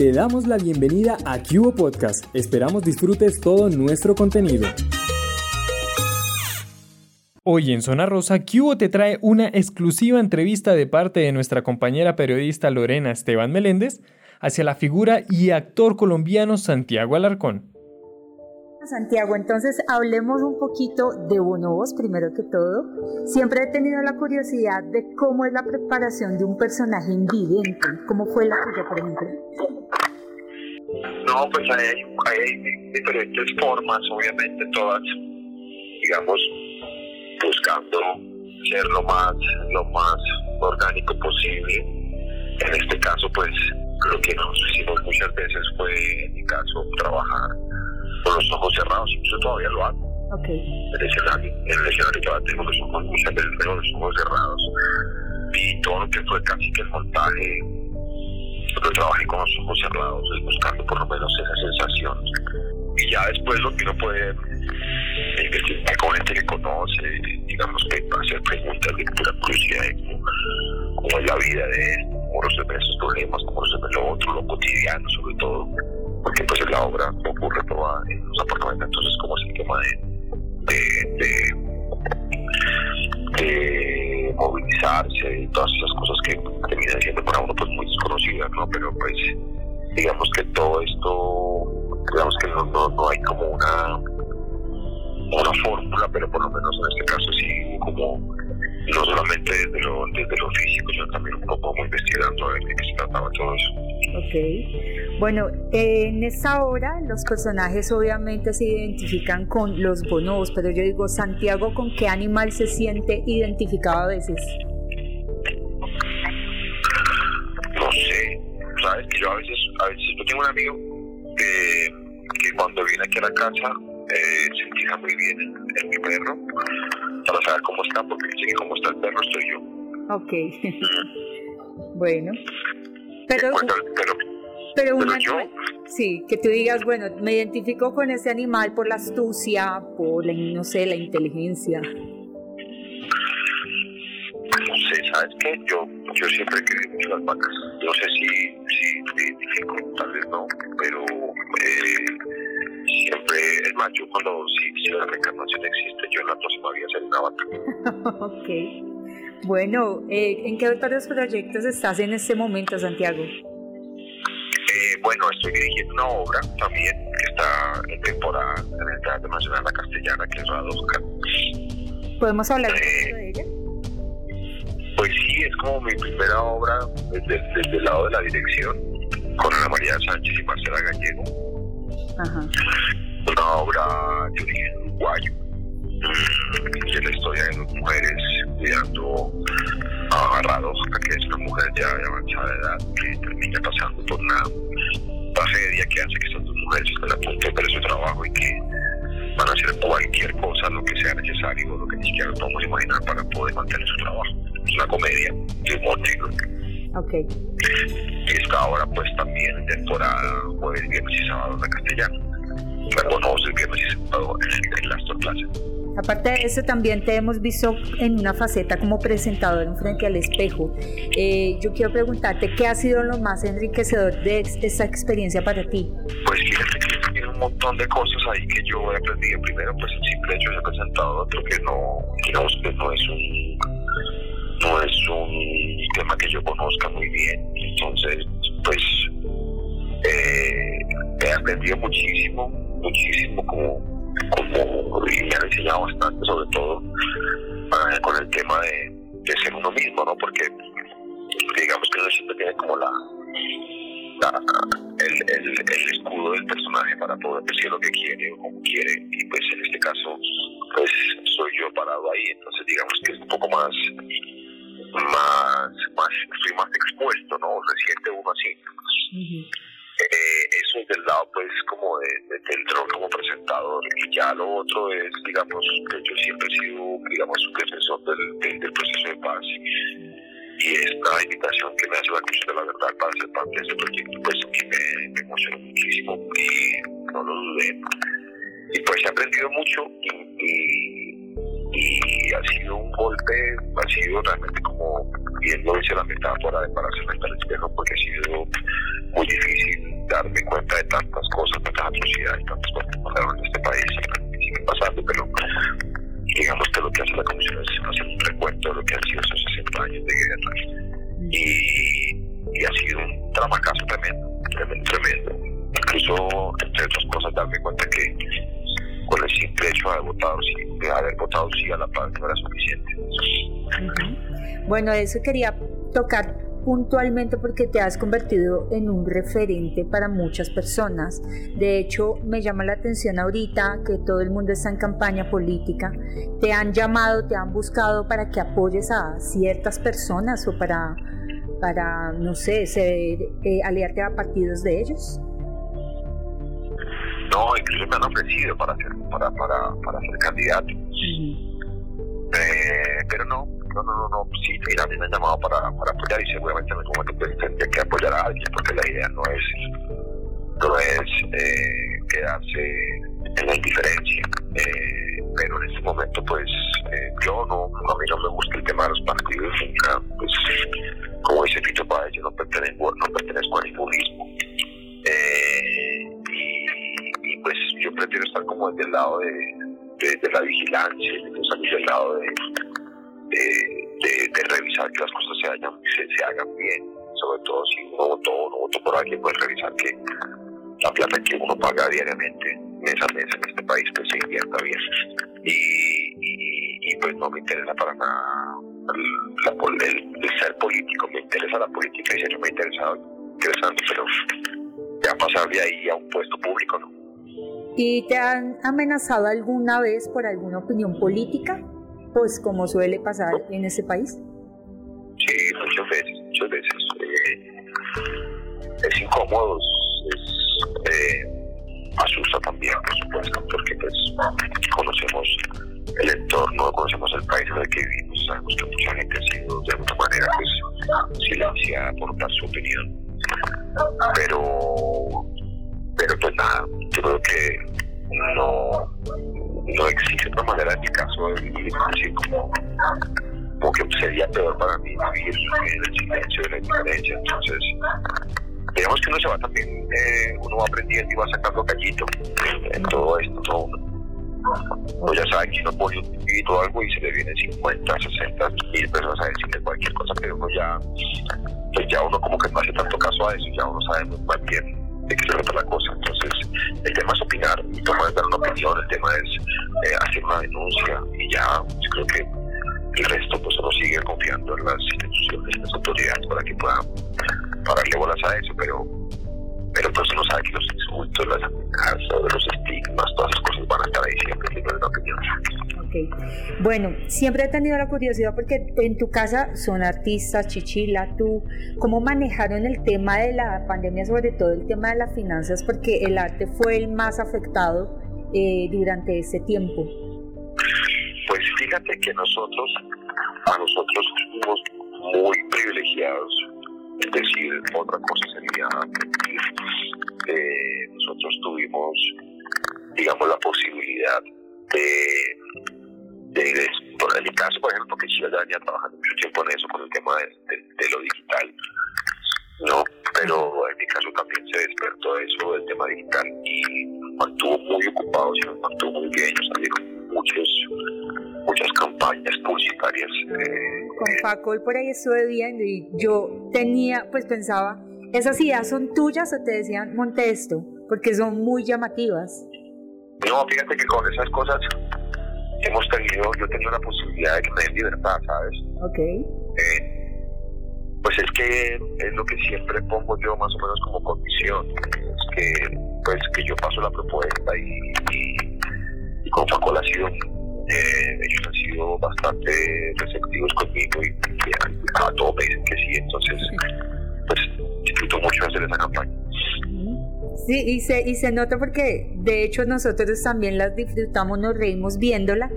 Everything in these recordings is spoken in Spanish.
te damos la bienvenida a Cubo Podcast. Esperamos disfrutes todo nuestro contenido. Hoy en Zona Rosa, Cubo te trae una exclusiva entrevista de parte de nuestra compañera periodista Lorena Esteban Meléndez hacia la figura y actor colombiano Santiago Alarcón. Santiago, entonces hablemos un poquito de bonobos primero que todo. Siempre he tenido la curiosidad de cómo es la preparación de un personaje invidente. ¿Cómo fue la tuya, por ejemplo? No, pues hay, hay diferentes formas, obviamente todas, digamos, buscando ser lo más, lo más orgánico posible. En este caso, pues, lo que nos hicimos muchas veces fue, en mi caso, trabajar con los ojos cerrados, yo todavía lo hago. Okay. En el escenario, en el escenario todavía tengo los ojos, muchas veces tengo los ojos cerrados. Y todo lo que fue casi que el montaje, yo trabajé con los ojos cerrados, buscando por lo menos esa sensación. Y ya después lo que uno puede investigar con gente que conoce, digamos que hacer preguntas de pura curiosidad de cómo, es la vida de él, cómo resuelve esos problemas, cómo resuelve lo otro, lo cotidiano sobre todo porque pues la obra ocurre toda en los apartamentos, entonces como es el tema de, de, movilizarse y todas esas cosas que terminan siendo para uno pues muy desconocidas, ¿no? Pero pues digamos que todo esto, digamos que no, no, no hay como una una fórmula, pero por lo menos en este caso sí como no solamente desde lo, desde lo físico, sino también un poco investigando a ver de qué se trataba todo eso. Ok. Bueno, en esta obra los personajes obviamente se identifican con los bonobos, pero yo digo, Santiago, ¿con qué animal se siente identificado a veces? Sabes que yo a veces, a veces yo tengo un amigo que, que cuando viene aquí a la casa eh, se fija muy bien en, mi perro para saber cómo está, porque dice que cómo está el perro estoy yo. Ok. bueno. Pero, pero, una yo, sí, que tú digas, bueno, me identifico con ese animal por la astucia, por la, no sé, la inteligencia. ¿Sabes qué? Yo, yo siempre quería mucho las vacas. No sé si, si identifico, tal vez no, pero eh, siempre, es más, yo cuando si, si la reencarnación existe, yo en la próxima vida ser una vaca. ok. Bueno, eh, ¿en qué otros proyectos estás en este momento, Santiago? Eh, bueno, estoy dirigiendo una obra también que está en temporada en el Teatro Nacional La Castellana, que es Radosca. ¿Podemos hablar de sí, es como mi primera obra desde, desde el lado de la dirección, con Ana María Sánchez y Marcela Gallego. Una obra de origen uruguayo, de la historia de dos mujeres cuidando a que es una mujer ya de avanzada edad, que termina pasando por una tragedia que hace que estas dos mujeres estén a punto de perder su trabajo y que van a hacer cualquier cosa, lo que sea necesario, lo que ni siquiera podemos imaginar para poder mantener su trabajo. Una comedia de humor negro. Okay. Y esta ahora pues también temporada jueves, viernes y sábado en castellano. Reconoce viernes y sábado en, las dos clases. Aparte de eso, también te hemos visto en una faceta como presentador en frente al espejo. Eh, yo quiero preguntarte, ¿qué ha sido lo más enriquecedor de esta experiencia para ti? Pues fíjate que tiene un montón de cosas ahí que yo he aprendido. Primero, pues el simple hecho de ser presentador, que no, digamos que no es un no es un tema que yo conozca muy bien. Entonces, pues eh, he aprendido muchísimo, muchísimo como, como y me han enseñado bastante, sobre todo uh, con el tema de, ser uno mismo, ¿no? Porque digamos que uno siempre tiene como la, el, el, escudo del personaje para poder decir lo que quiere o como quiere y pues en este caso pues soy yo parado ahí entonces digamos que es un poco más más, más, estoy más expuesto, ¿no? Se siente uno así. eh, eso es del lado, pues, como de, del rol como presentador. Y ya lo otro es, digamos, que yo siempre he sido, digamos, un defensor del, del, proceso de paz. Y esta invitación que me hace la Cruz de la Verdad para ser parte de este proyecto, pues, mí me, me emocionó muchísimo y no lo dudé. Y pues he aprendido mucho y y ha sido un golpe, ha sido realmente como, bien lo dice la metáfora de pararse frente al espejo, porque ha sido muy difícil tantas cosas, tantas atrocidades, tantas cosas que pasaron en este país y siguen pasando, pero digamos que lo que hace la comisión es hacer un recuento de lo que han sido esos 60 años de guerra. Y, ha sido un tramacazo tremendo, tremendo, tremendo. Incluso, entre otras cosas, darme cuenta que con el simple hecho de haber votado sí, de haber votado sí a la paz no era suficiente. Bueno, eso quería tocar puntualmente porque te has convertido en un referente para muchas personas. De hecho, me llama la atención ahorita que todo el mundo está en campaña política. ¿Te han llamado, te han buscado para que apoyes a ciertas personas o para, para no sé, eh, aliarte a partidos de ellos? No, incluso me han ofrecido para ser, para, para, para ser candidato. Eh, pero no, no, no, no, no, sí, mira, a mí me han llamado para, para apoyar y seguramente en algún momento pues, tendría que apoyar a alguien porque la idea no es, no es eh, quedarse en la indiferencia. Eh, pero en este momento, pues, eh, yo no, a mí no me gusta el tema de los partidos, nunca, pues, como dice Pito Páez, yo no pertenezco, no pertenezco a ningún mismo. Prefiero estar como desde el lado de, de, la vigilancia, desde el lado de de, revisar que las cosas se, hagan, se, hagan bien, sobre todo si uno votó o no votó por alguien, pues revisar que la plata que uno paga diariamente, mes a mes en este país, pues se invierta bien. Y, pues no me interesa para nada el, ser político, me interesa la política y si no me interesa, interesante, pero ya pasar de ahí a un puesto público, ¿no? ¿Y te han amenazado alguna vez por alguna opinión política? pues como suele pasar en ese país? Sí, muchas veces, muchas veces. Eh, es incómodo, es, eh, asusta también, por supuesto, porque pues conocemos el entorno, conocemos el país en el que vivimos, sabemos que mucha gente ha sido de alguna manera pues, silenciada por dar su opinión. Pero pues nada, yo creo que no, no existe otra manera en mi caso de vivir así como, como que sería peor para mí vivir en el silencio de la indiferencia. Entonces, digamos que uno se va también, eh, uno va aprendiendo y va sacando callito en todo esto. Todo. Uno ya sabe que uno pone un o algo y se le vienen 50, 60 mil personas a decirle cualquier cosa, pero uno ya, pues ya uno como que no hace tanto caso a eso, ya uno sabe muy bien de se la cosa. Entonces, el tema es opinar, el tema es dar una opinión, el tema es eh, hacer una denuncia y ya, yo creo que el resto pues uno sigue confiando en las instituciones, en las autoridades para que puedan pararle bolas a eso, pero pero pues uno sabe que los insultos, las amenazas, los estigmas, todas esas cosas van a estar ahí siempre libre de una opinión. Bueno, siempre he tenido la curiosidad porque en tu casa son artistas, Chichila, tú, ¿cómo manejaron el tema de la pandemia, sobre todo el tema de las finanzas? Porque el arte fue el más afectado eh, durante ese tiempo. Pues fíjate que nosotros, a nosotros fuimos muy privilegiados es decir, otra cosa sería eh, nosotros tuvimos, digamos, la posibilidad de, de, en mi caso, por ejemplo, porque yo ya venía trabajando mucho tiempo en eso, con el tema de, lo digital, ¿no? Pero en mi caso también se despertó eso del tema digital y mantuvo muy ocupado, y nos mantuvo muy bien, salieron muchos muchas campañas publicitarias. Eh, Con Facol por ahí estuve viendo y yo tenía, pues pensaba, ¿esas ideas son tuyas o te decían monte esto? Porque son muy llamativas. No, fíjate que con esas cosas hemos tenido, yo he tenido la posibilidad de que me den libertad, ¿sabes? Ok. Eh, pues es que es lo que siempre pongo yo más o menos como condición, es que pues que yo paso la propuesta y, y, y con Facol ha sido eh, ellos han sido bastante receptivos conmigo y, a todo me dicen que sí, entonces pues disfruto mucho hacer esa campaña. Sí, y se, y se nota porque de hecho nosotros también las disfrutamos, nos reímos viéndola,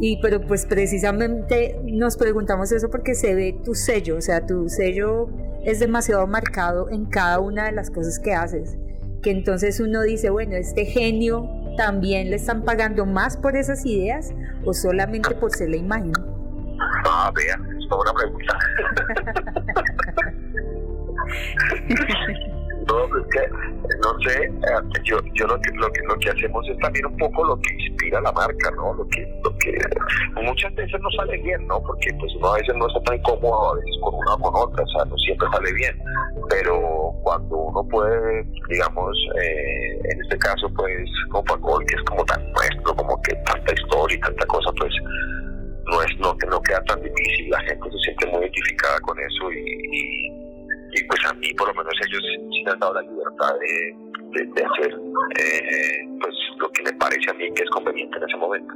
y pero pues precisamente nos preguntamos eso porque se ve tu sello, o sea, tu sello es demasiado marcado en cada una de las cosas que haces, que entonces uno dice, bueno, este genio también le están pagando más por esas ideas o solamente por ser la imagen? Ah, vea, es una pregunta. no, es que, no sé, eh, yo, yo lo, que, lo, que, lo que hacemos es también un poco lo que inspira la marca, ¿no? Lo que, lo que muchas veces no sale bien, ¿no? Porque pues uno a veces no está tan cómodo a veces con una o con otra, o sea, no siempre sale bien, pero cuando uno puede, digamos, eh, en este caso, pues, Copacol, que es como tan nuestro, como que tanta historia y tanta cosa, pues, no es no, no queda tan difícil, la gente se siente muy identificada con eso y, y, pues a mí por lo menos ellos sí me han dado la libertad de, de, hacer eh, pues lo que me parece a mí que es conveniente en ese momento.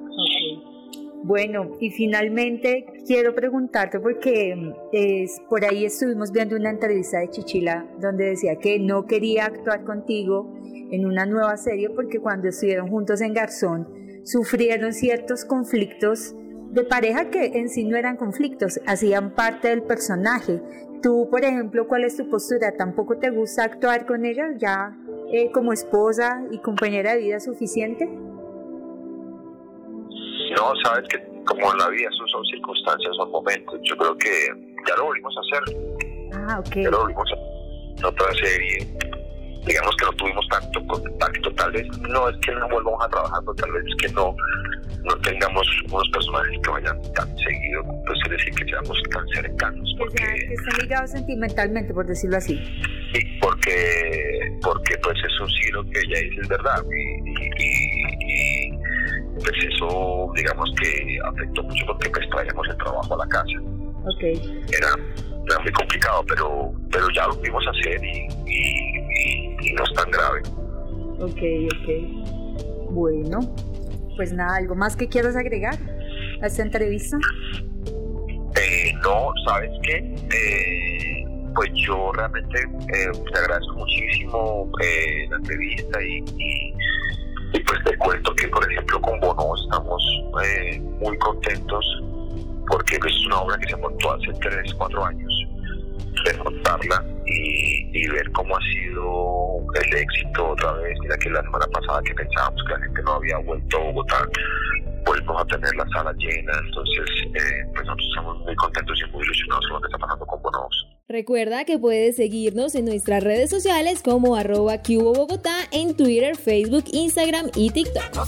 Bueno, y finalmente quiero preguntarte porque es, por ahí estuvimos viendo una entrevista de Chichila donde decía que no quería actuar contigo en una nueva serie porque cuando estuvieron juntos en Garzón sufrieron ciertos conflictos de pareja que en sí no eran conflictos, hacían parte del personaje. Tú, por ejemplo, ¿cuál es tu postura? ¿Tampoco te gusta actuar con ella ya eh, como esposa y compañera de vida suficiente? No, sabes que como en la vida son, son circunstancias, son momentos. Yo creo que ya lo volvimos a hacer. Ah, ok. Ya lo volvimos a hacer otra serie digamos que no tuvimos tanto contacto, tal vez no es que no volvamos a trabajar, pero tal vez es que no, no tengamos unos personajes que vayan tan seguido, pues es decir, que seamos tan cercanos. Porque, que estén ligados sentimentalmente, por decirlo así. Sí, porque, porque pues eso sí lo que ella dice es verdad, y, y, pues eso digamos que afectó mucho porque pues traíamos el trabajo a la casa. Okay. Era, era muy complicado, pero, pero ya lo pudimos hacer y, y no es tan grave. Ok, ok. Bueno, pues nada, ¿algo más que quieras agregar a esta entrevista? Eh, no, ¿sabes qué? Eh, pues yo realmente eh, te agradezco muchísimo la entrevista y, y, pues te cuento que, por ejemplo, con Bono estamos muy contentos porque pues, es una obra que se montó hace 3, 4 años de y, ver cómo ha sido el éxito otra vez. Mira que la semana pasada que pensábamos que la gente no había vuelto a Bogotá, volvemos a tener la sala llena. Entonces, eh, pues nosotros estamos muy contentos y muy ilusionados con lo que está pasando con Bonos. Recuerda que puedes seguirnos en nuestras redes sociales como arroba Bogotá en Twitter, Facebook, Instagram y TikTok. No